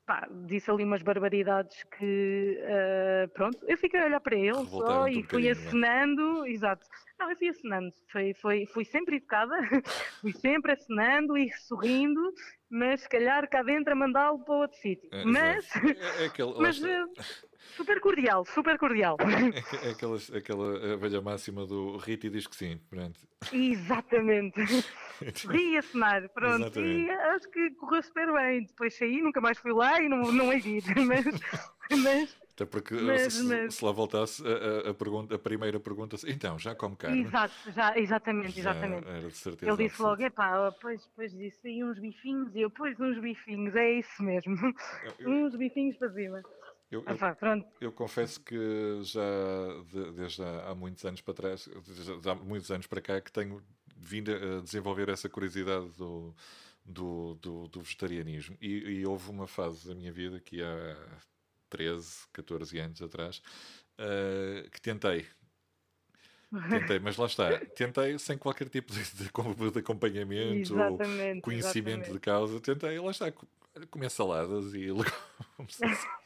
pá, disse ali umas barbaridades que, uh, pronto, eu fiquei a olhar para ele só e fui acenando, exato. Não, eu fui acenando, foi, foi, fui sempre educada, fui sempre acenando e sorrindo, mas se calhar cá dentro a mandá-lo para outro sítio. É, mas, é, é aquele, mas, uh, Super cordial, super cordial. É, é aquela, aquela velha máxima do Riti diz que sim, pronto. Exatamente. Ri a cenar, pronto. Exatamente. E acho que correu super bem. Depois saí, nunca mais fui lá e não, não é ir. Mas, mas até porque mas, se, mas... se, lá voltasse a, a, pergunta, a primeira pergunta, então, já come carne? Exato, já, exatamente, exatamente. Já de certeza. Ele disse logo, epá, pois, pois disse aí uns bifinhos, e eu, pois, uns bifinhos, é isso mesmo. Eu, uns bifinhos para cima. Eu, eu, eu, confesso que já de, desde há, há, muitos anos para trás, há muitos anos para cá, que tenho vindo a desenvolver essa curiosidade do, do, do, do vegetarianismo. E, e, houve uma fase da minha vida que há 13, 14 anos atrás, uh, que tentei. Tentei, mas lá está. Tentei sem qualquer tipo de, de, de acompanhamento ou conhecimento exatamente. de causa. Tentei, lá está, comer saladas e legumes.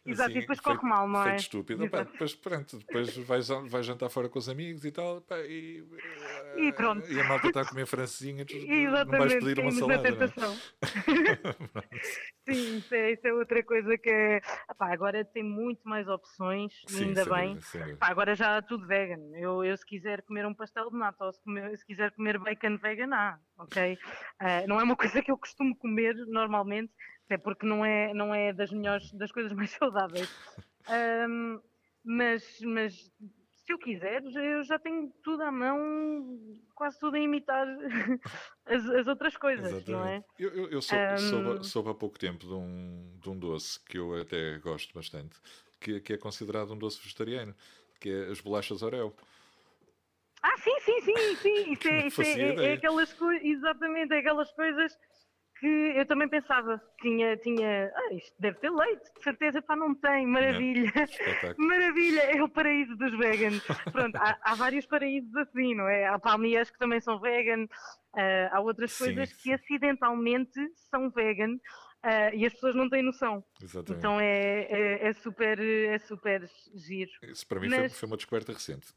Exato, assim, e depois corre mal, não é? Feito estúpido. Pá, depois, pronto, depois vais, vais jantar fora com os amigos e tal, pá, e, e pronto. E a malta está a comer francesinha, tu não vais pedir uma salada. Não? É? Sim, isso é, isso é, outra coisa que é. agora tem muito mais opções, Sim, ainda bem. Dúvida, agora já há tudo vegan. Eu, eu, se quiser comer um pastel de nata ou se, comer, se quiser comer bacon vegan, há, ok? Uh, não é uma coisa que eu costumo comer normalmente, até porque não é, não é das melhores, das coisas mais saudáveis. Um, mas, mas se eu quiser, eu já tenho tudo à mão, quase tudo a imitar as, as outras coisas, Exatamente. não é? Eu, eu, eu soube, um... soube, soube, há pouco tempo de um, de um doce que eu até gosto bastante, que, que é considerado um doce vegetariano, que é as bolachas Oreo. Ah, sim, sim, sim, sim. Isso é, isso é, é, é aquelas coisas, exatamente, é aquelas coisas que eu também pensava, tinha, tinha, ah, isto deve ter leite, de certeza, pá, não tem, maravilha, não, maravilha, é o paraíso dos veganos. Pronto, há, há, vários paraísos assim, não é? Há palmias que também são vegan, uh, há outras sim, coisas que acidentalmente são vegan uh, e as pessoas não têm noção. Exatamente. Então é, é, é, super, é super giro. Isso para mim Mas... foi, foi uma descoberta recente.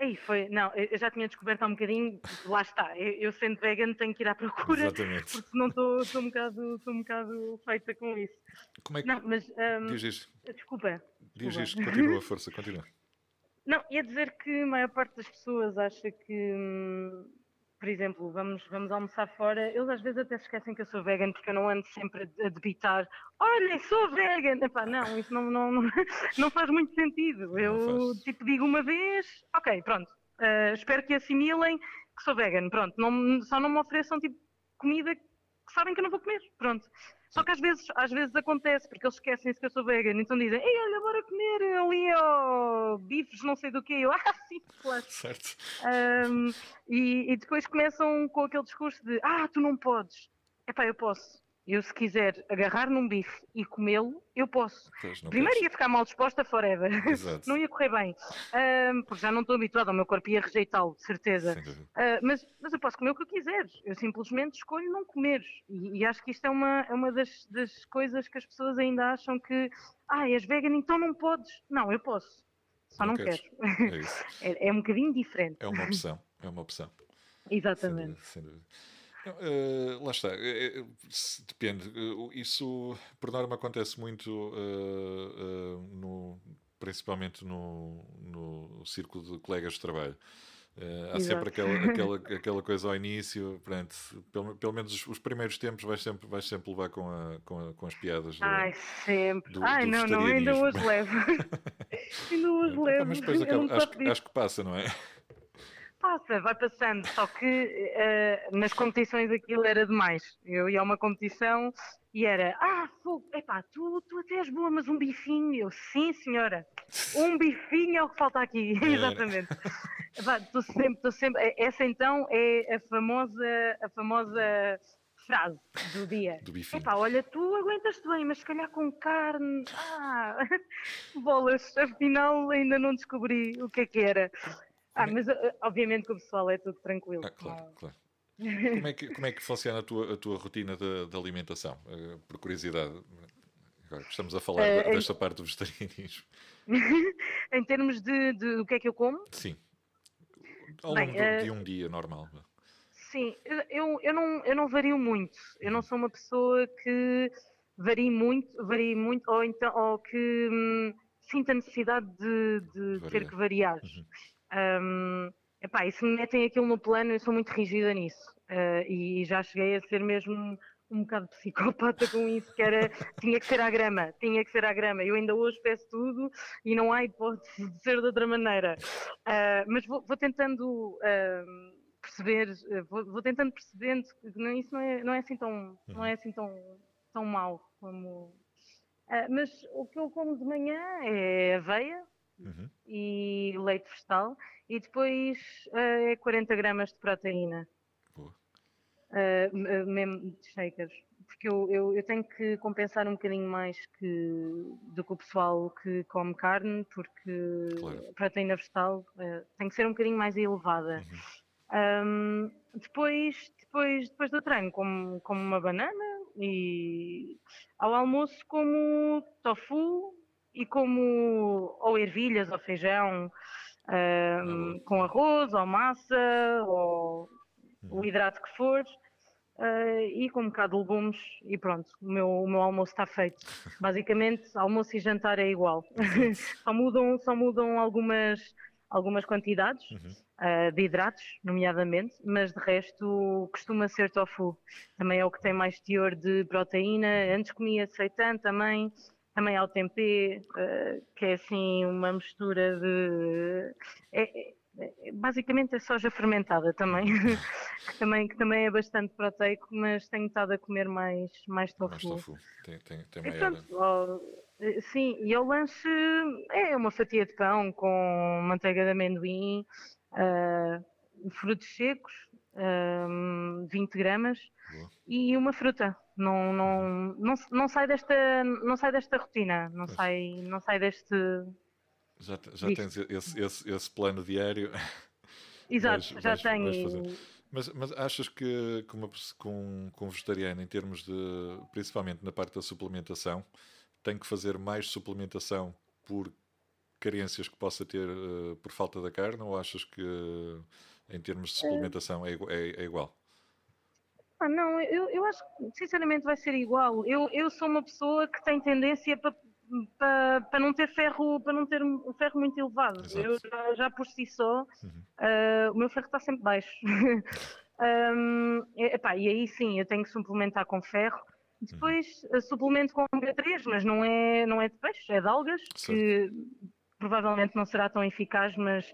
Aí foi, não, eu já tinha descoberto há um bocadinho, lá está, eu, eu sendo vegan tenho que ir à procura, Exatamente. porque senão estou um, bocado, um bocado feita com isso. Como é que... Não, mas... Um, diz isto. Desculpa. Diz isto, continua, força, continua. Não, ia dizer que a maior parte das pessoas acha que... Hum, por exemplo, vamos, vamos almoçar fora, eles às vezes até se esquecem que eu sou vegan porque eu não ando sempre a debitar, olha, sou vegan. Epá, não, isso não, não, não, não faz muito sentido. Eu tipo digo uma vez, ok, pronto, uh, espero que assimilem que sou vegan, pronto, não, só não me ofereçam tipo comida que sabem que eu não vou comer, pronto. Só que às vezes, às vezes acontece, porque eles esquecem-se que eu sou vegan, então dizem, ei, olha, bora comer ali, ó, bifes, não sei do que. Eu, ah, sim, claro. Certo. Um, e, e depois começam com aquele discurso de, ah, tu não podes. Epá, eu posso. Eu, se quiser agarrar num bife e comê-lo, eu posso. Primeiro ia ficar mal disposta forever. não ia correr bem. Um, porque já não estou habituada, o meu corpo ia rejeitá-lo, de certeza. Uh, mas, mas eu posso comer o que eu quiser. Eu simplesmente escolho não comer. E, e acho que isto é uma, é uma das, das coisas que as pessoas ainda acham que, ah, és vegan, então não podes. Não, eu posso. Só não, não quero. É, é, é, um bocadinho diferente. É uma opção. É uma opção. Exatamente. Sem dúvida, sem dúvida. Uh, lá está, uh, depende. isso, por norma, acontece muito, no, principalmente no, no círculo de colegas de trabalho. Uh, há Exato. sempre aquela, aquela, aquela coisa ao início, pronto, pelo, pelo menos os, os, primeiros tempos vais sempre, vais sempre levar com, a, com, a, com as piadas. Do, Ai, sempre. Do, Ai, do não, não, ainda hoje levo. ainda hoje levo. Mas depois acaba, acho, acho que passa, não é? Passa, vai passando, só que uh, nas competições aquilo era demais. Eu ia a uma competição e era, ah, fogo, epá, tu, tu até és boa, mas um bifinho. Eu, sim, senhora, um bifinho é o que falta aqui, exatamente. Estou sempre, estou sempre. Essa então é a famosa, a famosa frase do dia. Do bifinho. Epá, olha, tu aguentas-te bem, mas se calhar com carne, ah, bolas, afinal ainda não descobri o que é que era. Ah, mas eh, obviamente que o pessoal é tudo tranquilo. Ah, claro, claro. Como é, que, como é que funciona a tua, a tua rotina de, de alimentação? Uh, por curiosidade, agora estamos a falar uh, desta em... parte do vegetarianismo. em termos de, de o que é que eu como? Sim. Ao longo Bem, uh... de um dia normal. Sim, eu, eu, não, eu não vario muito. Eu não uhum. sou uma pessoa que varie muito, varie muito, ou, então, ou que hum, sinta necessidade de, de ter que variar. Uhum. Um, epá, e se me metem aquilo no plano, eu sou muito rígida nisso. Uh, e já cheguei a ser mesmo um bocado psicopata com isso, que era, tinha que ser à grama, tinha que ser à grama. Eu ainda hoje peço tudo e não há hipótese de ser de outra maneira. Uh, mas vou, vou tentando uh, perceber, vou, vou, tentando percebendo que não, isso não é, não é assim tão, não é assim tão, tão mau como. Uh, mas o que eu como de manhã é aveia uhum. e leite vegetal e depois é 40 gramas de proteína uh, mesmo de shakers, porque eu, eu, eu, tenho que compensar um bocadinho mais que, do que o pessoal que come carne, porque claro. a proteína vegetal uh, tem que ser um bocadinho mais elevada. Uhum. Um, depois, depois, depois do treino, como, como uma banana e ao almoço como tofu e como ou ervilhas ou feijão um, com arroz ou massa ou o hidrato que for, uh, e com um bocado de legumes e pronto, o meu, o meu almoço está feito. Basicamente, almoço e jantar é igual. só, mudam, só mudam algumas, algumas quantidades uhum. uh, de hidratos, nomeadamente, mas de resto costuma ser tofu. Também é o que tem mais teor de proteína. Antes comia seitan também. Também há o tempê, uh, que é assim uma mistura de. É, basicamente é soja fermentada também, que também, que também é bastante proteico, mas tenho estado a comer mais, mais tofu. Mais tofu, tem, tem, tem maior... Pronto, eh, sim, e o lanche é uma fatia de pão com manteiga de amendoim, uh, frutos secos, uh, 20 gramas, Boa. e uma fruta. Não, não, não, não, sai desta, não sai desta rotina, não, sai, não sai deste já, já tens esse, esse, esse, plano diário. Exato, vais, já vais, tenho. Vais mas, mas achas que com, com, com vegetariano, em termos de, principalmente na parte da suplementação, tem que fazer mais suplementação por carências que possa ter uh, por falta da carne ou achas que em termos de suplementação é, é, é igual? Ah, não, eu, eu acho que sinceramente vai ser igual. Eu, eu sou uma pessoa que tem tendência para para, para não ter ferro, para não ter um ferro muito elevado. Exato. Eu já, já, por si só, uhum. uh, o meu ferro está sempre baixo. um, epá, e aí sim, eu tenho que suplementar com ferro. Depois uhum. suplemento com ômega 3, mas não é, não é de peixe, é de algas, certo. que provavelmente não será tão eficaz, mas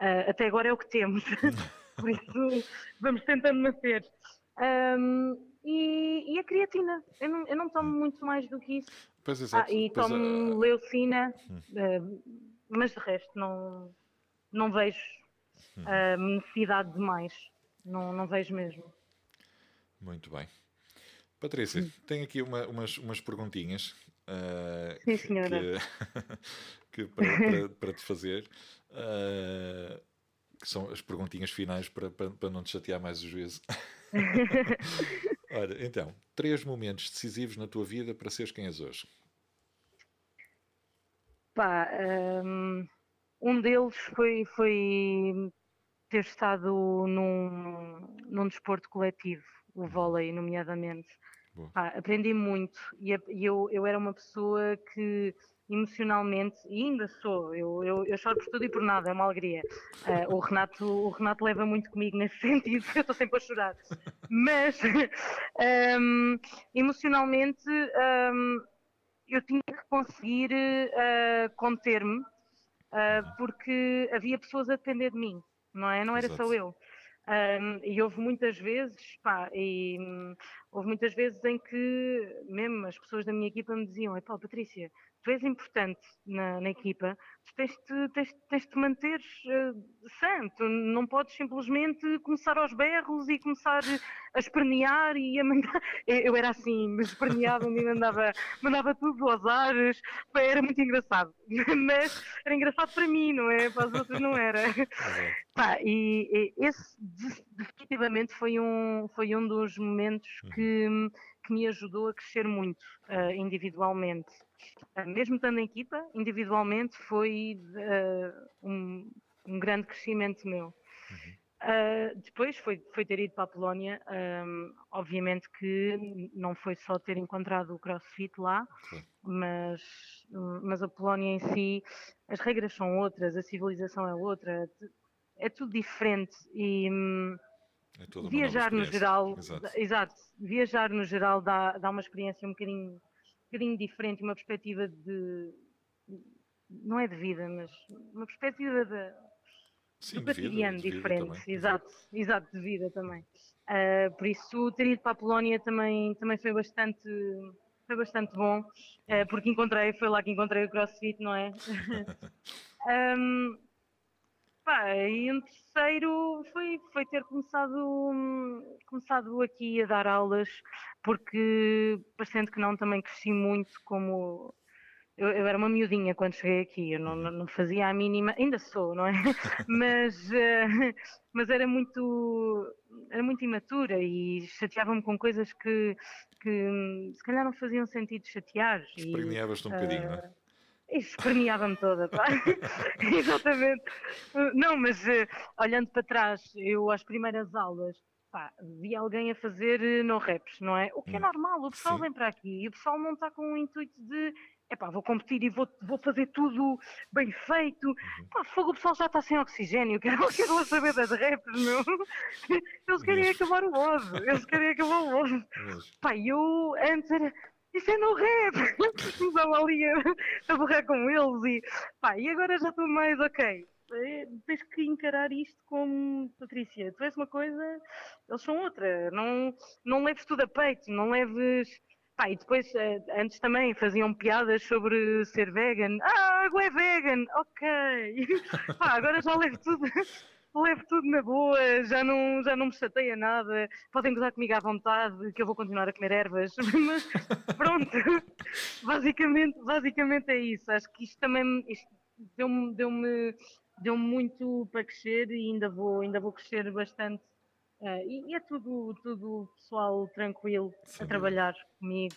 uh, até agora é o que temos. por isso vamos tentando manter. Um, e, e, a creatina, eu não, eu não tomo muito mais do que isso. Pois exato. Ah, e pois tomo uh... leucina, uh, mas de resto não, não vejo uh, necessidade de mais. Não, não vejo mesmo. Muito bem. Patrícia, hum. tenho aqui uma, umas, umas perguntinhas uh, Sim, senhora. que, que para, para, para, te fazer, uh, que são as perguntinhas finais para, para, para não te chatear mais o juízo. Olha, então, três momentos decisivos na tua vida para seres quem és hoje. Pá, um, um deles foi, foi ter estado num, num desporto coletivo, o vôlei, nomeadamente. Pá, aprendi muito e eu, eu era uma pessoa que emocionalmente, e ainda sou, eu, eu, eu, choro por tudo e por nada, é uma alegria. Uh, o, Renato, o Renato leva muito comigo nesse sentido, eu estou sempre a chorar. Mas um, emocionalmente um, eu tinha que conseguir uh, conter-me, uh, porque havia pessoas a depender de mim, não é? Não era Exato. só eu. Um, e houve muitas vezes, pá, e houve muitas vezes em que mesmo as pessoas da minha equipa me diziam, pá, Patrícia, tu és importante na, na equipa, tu tens de, tens, tens de manter uh, sã, tu não podes simplesmente começar aos berros e começar a espernear e a mandar. Eu era assim, esperneava e mandava, mandava tudo aos ares, era muito engraçado, mas era engraçado para mim, não é? Para os outros não era. Pá, e, e, esse definitivamente foi um, foi um dos momentos uhum. Que, que me ajudou a crescer muito uh, individualmente. Uh, mesmo estando em equipa, individualmente foi uh, um, um, grande crescimento meu. Uhum. Uh, depois foi, foi ter ido para a Polónia, um, obviamente que não foi só ter encontrado o CrossFit lá, Sim. mas, mas a Polónia em si, as regras são outras, a civilização é outra, é tudo diferente e é viajar no geral, exato. exato. viajar no geral dá, dá uma experiência um bocadinho, um bocadinho diferente, uma perspectiva de, não é de vida, mas uma perspectiva de Sim, do cotidiano diferente, exato, exato, de vida também. Uh, por isso, ter ido para a Polónia também, também foi bastante foi bastante bom, uh, porque encontrei, foi lá que encontrei o CrossFit, não é? um, pá, e um terceiro foi, foi ter começado, começado aqui a dar aulas, porque parecendo que não, também cresci muito como eu, eu, era uma miudinha quando cheguei aqui, eu não, uhum. não, fazia a mínima, ainda sou, não é? mas, uh, mas era muito era muito imatura e chateava-me com coisas que, que se calhar não faziam sentido chatear. Esperneavas-te um uh, bocadinho, não é? Eh, esperneava-me toda, pá. Exatamente. Não, mas uh, olhando para trás, eu às primeiras aulas pá, vi alguém a fazer no reps, não é? O que é hum. normal, o pessoal Sim. vem para aqui e o pessoal não está com o intuito de epá, vou competir e vou, vou fazer tudo bem feito. Uhum. Pá, fogo, o pessoal já está sem oxigênio, quero, quero lá saber das raps, meu. Eles querem acabar o ódio, eles querem acabar o ódio. Pá, eu antes era, isso é no rap, estava ali a, a borrar com eles e, pá, e agora já estou mais, ok, é, tens que encarar isto como Patrícia, tu és uma coisa, eles são outra, não, não leves tudo a peito, não leves Pá, e depois, eh, antes também faziam piadas sobre ser vegan. Ah, a água é vegan, ok. Pá, agora já levo tudo, levo tudo na boa, já não, já não me chateia nada. Podem gozar comigo à vontade, que eu vou continuar a comer ervas. Mas pronto, basicamente, basicamente é isso. Acho que isto também deu-me deu -me, deu -me muito para crescer e ainda vou, ainda vou crescer bastante Uh, e, e, é tudo, tudo pessoal tranquilo Sim. a trabalhar comigo.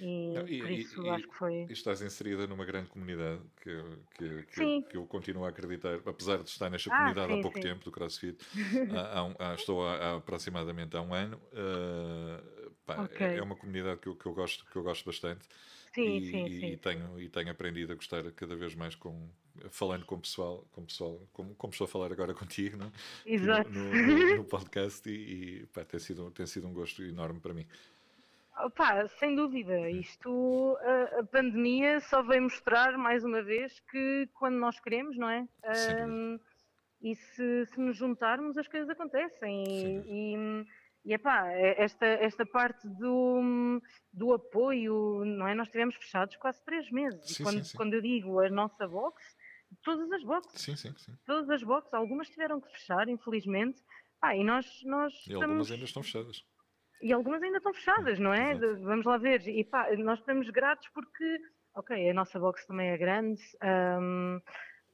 E, Não, e por isso e, acho que foi. E estás inserida numa grande comunidade que, que, que, eu, que, eu, continuo a acreditar, apesar de estar nesta ah, comunidade sim, há pouco sim. tempo do CrossFit, há, há um, há, estou há, aproximadamente há um ano. Uh, pá, okay. é, é uma comunidade que eu, que eu, gosto, que eu gosto bastante. Sim, e, sim, sim. E tenho, e tenho aprendido a gostar cada vez mais com, falando com o pessoal, com pessoal como, como estou a falar agora contigo, não? É? Exato. No, no, no podcast e, e pá, tem, sido, tem sido um gosto enorme para mim. Opa, sem dúvida, isto a, a, pandemia só veio mostrar mais uma vez que quando nós queremos, não é? Um, e se, se, nos juntarmos as coisas acontecem e, e epá, é esta, esta parte do, do apoio, não é? Nós estivemos fechados quase três meses. Sim, quando, sim, sim. quando eu digo a nossa box, todas as boxes. Sim, sim, sim. Todas as boxes, algumas tiveram que fechar, infelizmente. Ah, e nós, nós e estamos... algumas ainda estão fechadas. E algumas ainda estão fechadas, não é? Exato. Vamos lá ver. E pá, nós estamos gratos porque, ok, a nossa box também é grande. Um,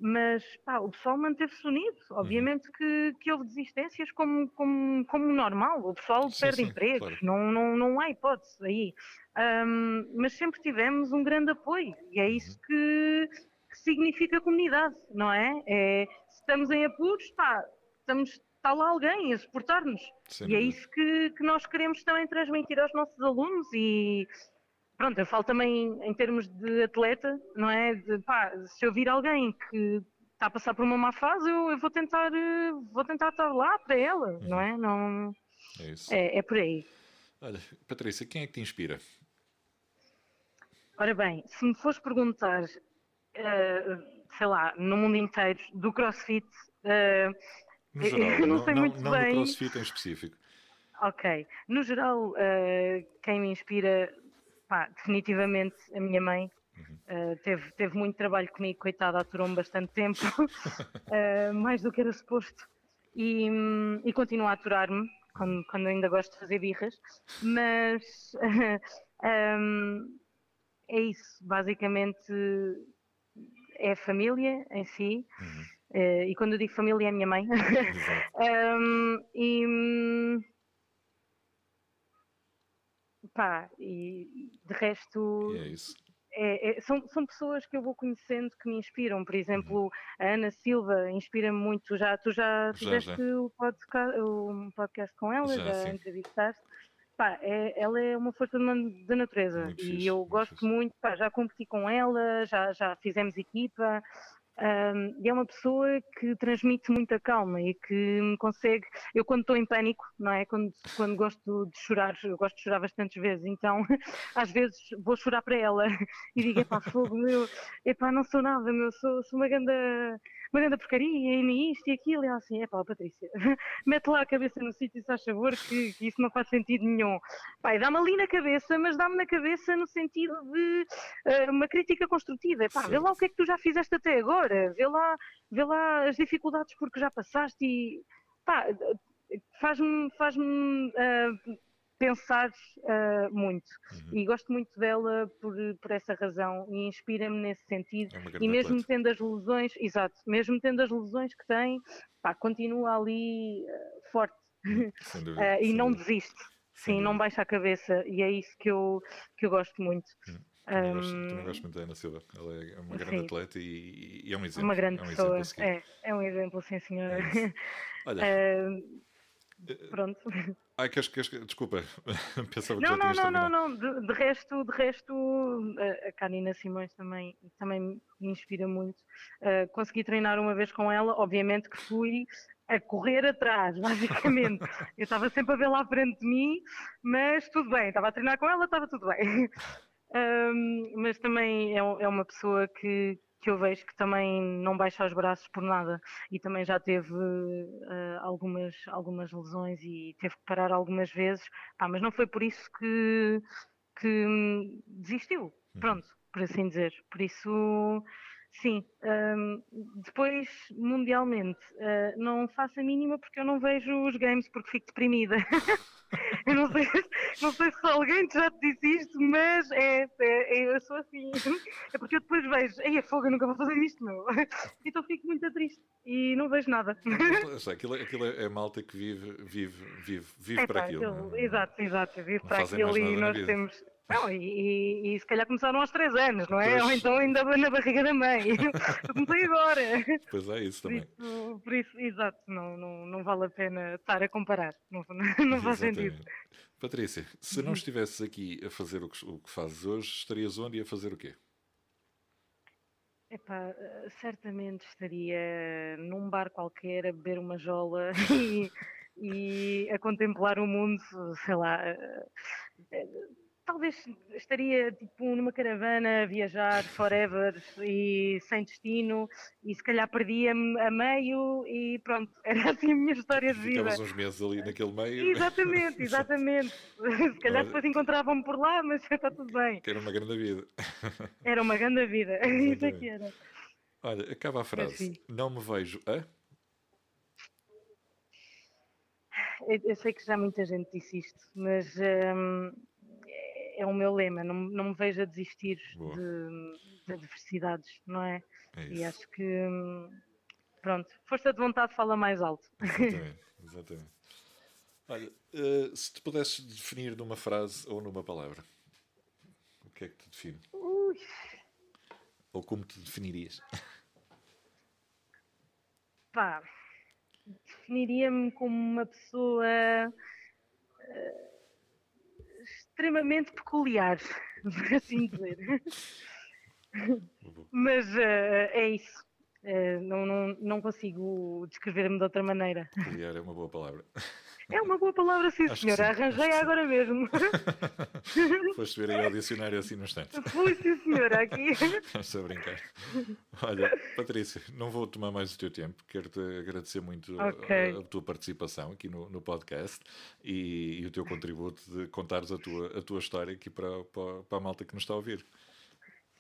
mas pá, o pessoal manteve-se unido. Obviamente uhum. que, que houve desistências como, como, como normal, o pessoal sim, perde sim, empregos, claro. não, não, não há hipótese aí. Um, mas sempre tivemos um grande apoio e é isso uhum. que, que significa comunidade, não é? é se estamos em apuros, pá, estamos, está lá alguém a suportar-nos. E é isso que, que nós queremos também transmitir aos nossos alunos e pronto, eu falo também em termos de atleta, não é? De, pá, se eu vir alguém que está a passar por uma má fase, eu, eu vou tentar eh, vou tentar estar lá para ela, uhum. não é? Não, é, isso. É, é por aí. Olha, Patrícia, quem é que te inspira? Ora bem, se me fores perguntar, uh, sei lá, no mundo inteiro, do CrossFit, uh, no geral, eu não, não sei não, muito não bem. Não do CrossFit em específico. Ok. No geral, uh, quem me inspira pá, definitivamente a minha mãe. Uh, teve, teve muito trabalho comigo, coitada, aturou-me bastante tempo, uh, mais do que era suposto, e, e continua a aturar-me quando, quando ainda gosto de fazer birras, mas um, ehm, é isso, basicamente é a família em si, uhum. Uh, e quando eu digo família é a minha mãe, um, e pá, e de resto é é, é, são, são pessoas que eu vou conhecendo que me inspiram. Por exemplo, a Ana Silva inspira-me muito. Já, tu já fizeste. O, podcast, o podcast com ela, já, já entrevistaste. Pá, é, ela é uma força da natureza muito e eu gosto muito, pá, já competi com ela, já, já fizemos equipa, um, e é uma pessoa que transmite muita calma e que me consegue. Eu, quando estou em pânico, não é? Quando, quando gosto de chorar, eu gosto de chorar bastantes vezes, então às vezes vou chorar para ela e digo: epá, fogo, meu, epá, não sou nada, meu, sou, sou uma grande uma grande porcaria, e isto e aquilo, e ela assim, é pá, Patrícia, mete lá a cabeça no sítio e se faz favor que, que, isso não faz sentido nenhum. Pai, dá-me ali na cabeça, mas dá-me na cabeça no sentido de uh, uma crítica construtiva. Pá, vê lá o que é que tu já fizeste até agora, vê lá, vê lá as dificuldades porque já passaste e pá, faz-me faz-me uh, pensar uh, muito. Uhum. E gosto muito dela por, por essa razão e inspira-me nesse sentido. É e mesmo atleta. tendo as lesões, exato, mesmo tendo as lesões que tem, pá, continua ali uh, forte dúvida, uh, e não dúvida. desiste. Sim, não baixa a cabeça e é isso que eu, que eu gosto muito. Hum. Também, um, gosto, também gosto muito da Ana Silva. Ela é uma grande sim. atleta e, e, é um exemplo. Uma grande é um pessoa. É, é um exemplo, sim, senhora. É Olha. Uh, Pronto. Ai, queres, queres, desculpa, pensava que não, já não, não, não, não, de, de, resto, de resto, a Karina Simões também, também me inspira muito. Uh, consegui treinar uma vez com ela, obviamente que fui a correr atrás, basicamente. Eu estava sempre a ver lá à frente de mim, mas tudo bem, estava a treinar com ela, estava tudo bem. Um, mas também é, é uma pessoa que, que eu vejo que também não baixa os braços por nada e também já teve uh, algumas, algumas lesões e teve que parar algumas vezes, Pá, mas não foi por isso que, que desistiu, uhum. pronto, por assim dizer. Por isso, sim. Um, depois, mundialmente, uh, não faço a mínima porque eu não vejo os games porque fico deprimida. eu não sei, não sei se alguém já te disse isto, mas é, é, é, eu sou assim. É porque eu depois vejo, ei, é fogo, eu nunca vou fazer isto, meu. Então fico muito triste e não vejo nada. Aquilo, aquilo é malta que vive, vive, vive, vive é, para pá, aquilo. Exato, exato, vive para aquilo e nós temos. Não, e, e, se calhar começaram aos 3 anos, não é? Pois. Ou então ainda na barriga da mãe. Eu comecei agora. Pois é, isso também. Por isso, por isso exato, não, não, não vale a pena estar a comparar. Não, não faz sentido. Patrícia, se não estivesses aqui a fazer o que, o que fazes hoje, estarias onde e a fazer o quê? Epá, certamente estaria num bar qualquer a beber uma jola e, e a contemplar o mundo, sei lá, talvez estaria tipo numa caravana a viajar forever e sem destino e se calhar perdia-me a meio e pronto, era assim a minha história de vida. Ficavas uns meses ali naquele meio. Exatamente, exatamente. se calhar depois encontravam-me por lá, mas está tudo bem. Que era uma grande vida. Era uma grande vida, isso é que era. Olha, acaba a frase. Não me vejo a... Eu, eu, sei que já muita gente disse isto, mas hum, é o meu lema, não, não me vejo a desistir de, de, adversidades, não é? é e acho que, pronto, força de vontade fala mais alto. Exatamente, exatamente. Olha, uh, se te pudesses definir numa frase ou numa palavra, o que é que te define? Ui. Ou como te definirias? Pá, definiria-me como uma pessoa. Uh, extremamente peculiar, por assim dizer. Mas uh, é isso. Uh, não, não, não consigo descrever-me de outra maneira. Peculiar é uma boa palavra. É uma boa palavra, sim, Acho senhora. Arranjei agora mesmo. Foste ver aí ao dicionário assim no instante. Fui, sim, senhora, aqui. Estou a brincar. Olha, Patrícia, não vou tomar mais o teu tempo. Quero-te agradecer muito okay. a, a, tua participação aqui no, no podcast e, e, o teu contributo de contares a tua, a tua história aqui para, para, para a malta que nos está a ouvir.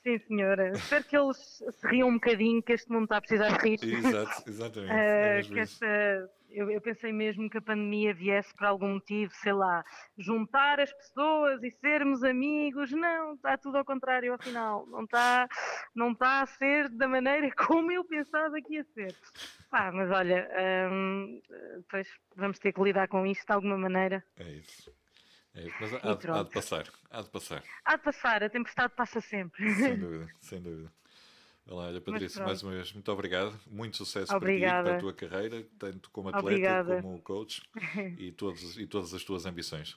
Sim, senhora. Espero que eles se riam um bocadinho, que este mundo está a precisar de rir. Exato, exatamente. Uh, é que esta, eu, eu, pensei mesmo que a pandemia viesse por algum motivo, sei lá, juntar as pessoas e sermos amigos. Não, está tudo ao contrário, afinal. Não está, não está a ser da maneira como eu pensava que ia ser. Pá, mas olha, hum, depois vamos ter que lidar com isto de alguma maneira. É isso. É, mas há, de, há de passar, há de passar. Há de passar, a tempestade passa sempre. Sem dúvida, sem dúvida. Olha, Patrícia, mais uma vez, muito obrigado. Muito sucesso Obrigada. para ti, para a tua carreira, tanto como atleta Obrigada. como coach e, todos, e todas as tuas ambições.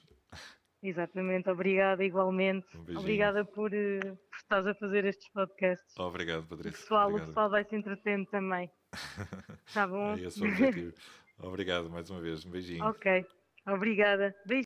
Exatamente, obrigada igualmente. Um obrigada por, eh, por estás a fazer estes podcasts. Obrigado, O Patrícia. pessoal, o pessoal vai se entretendo também. Tá bom? É esse o objetivo. Obrigado mais uma vez. Um beijinho. ok, obrigada. Beijinhos.